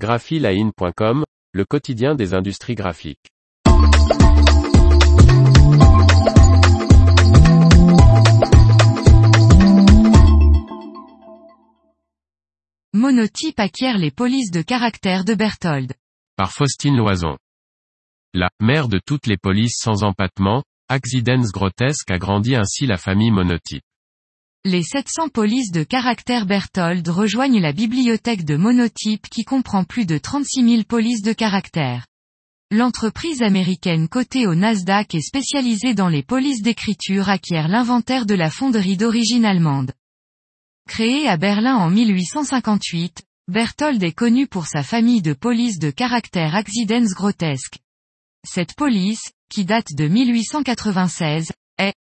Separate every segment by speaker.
Speaker 1: graphiline.com, le quotidien des industries graphiques.
Speaker 2: Monotype acquiert les polices de caractère de Berthold.
Speaker 1: Par Faustine Loison. La mère de toutes les polices sans empattement, Accidens Grotesque agrandit ainsi la famille Monotype.
Speaker 2: Les 700 polices de caractère Berthold rejoignent la bibliothèque de Monotype qui comprend plus de 36 000 polices de caractère. L'entreprise américaine cotée au Nasdaq et spécialisée dans les polices d'écriture acquiert l'inventaire de la fonderie d'origine allemande. Créée à Berlin en 1858, Berthold est connu pour sa famille de polices de caractère Accidens Grotesque. Cette police, qui date de 1896,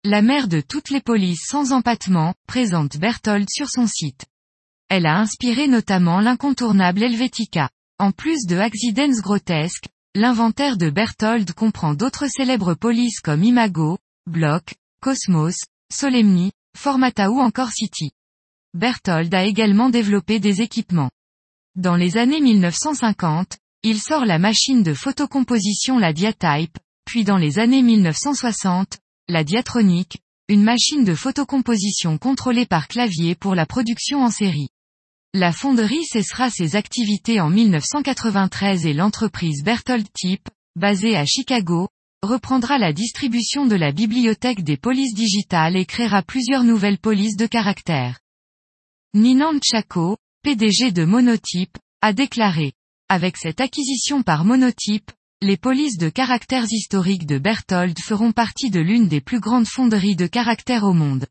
Speaker 2: la mère de toutes les polices sans empattement, présente Berthold sur son site. Elle a inspiré notamment l'incontournable Helvetica. En plus de Accidents Grotesque, l'inventaire de Berthold comprend d'autres célèbres polices comme Imago, Block, Cosmos, Solemni, Formata ou encore City. Berthold a également développé des équipements. Dans les années 1950, il sort la machine de photocomposition la Diatype, puis dans les années 1960, la Diatronic, une machine de photocomposition contrôlée par clavier pour la production en série. La fonderie cessera ses activités en 1993 et l'entreprise Berthold Type, basée à Chicago, reprendra la distribution de la bibliothèque des polices digitales et créera plusieurs nouvelles polices de caractère. Ninand Chako, PDG de Monotype, a déclaré. Avec cette acquisition par Monotype, les polices de caractères historiques de Berthold feront partie de l'une des plus grandes fonderies de caractères au monde.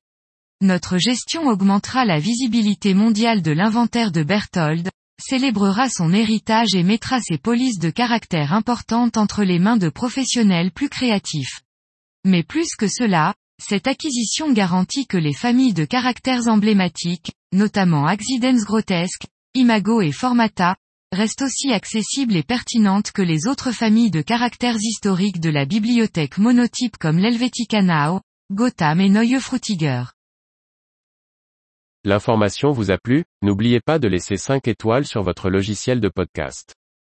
Speaker 2: Notre gestion augmentera la visibilité mondiale de l'inventaire de Berthold, célébrera son héritage et mettra ses polices de caractères importantes entre les mains de professionnels plus créatifs. Mais plus que cela, cette acquisition garantit que les familles de caractères emblématiques, notamment Accidens Grotesque, Imago et Formata, restent aussi accessibles et pertinentes que les autres familles de caractères historiques de la bibliothèque monotype comme l'Helvetica Now, Gotham et Neue Frutiger.
Speaker 1: L'information vous a plu, n'oubliez pas de laisser 5 étoiles sur votre logiciel de podcast.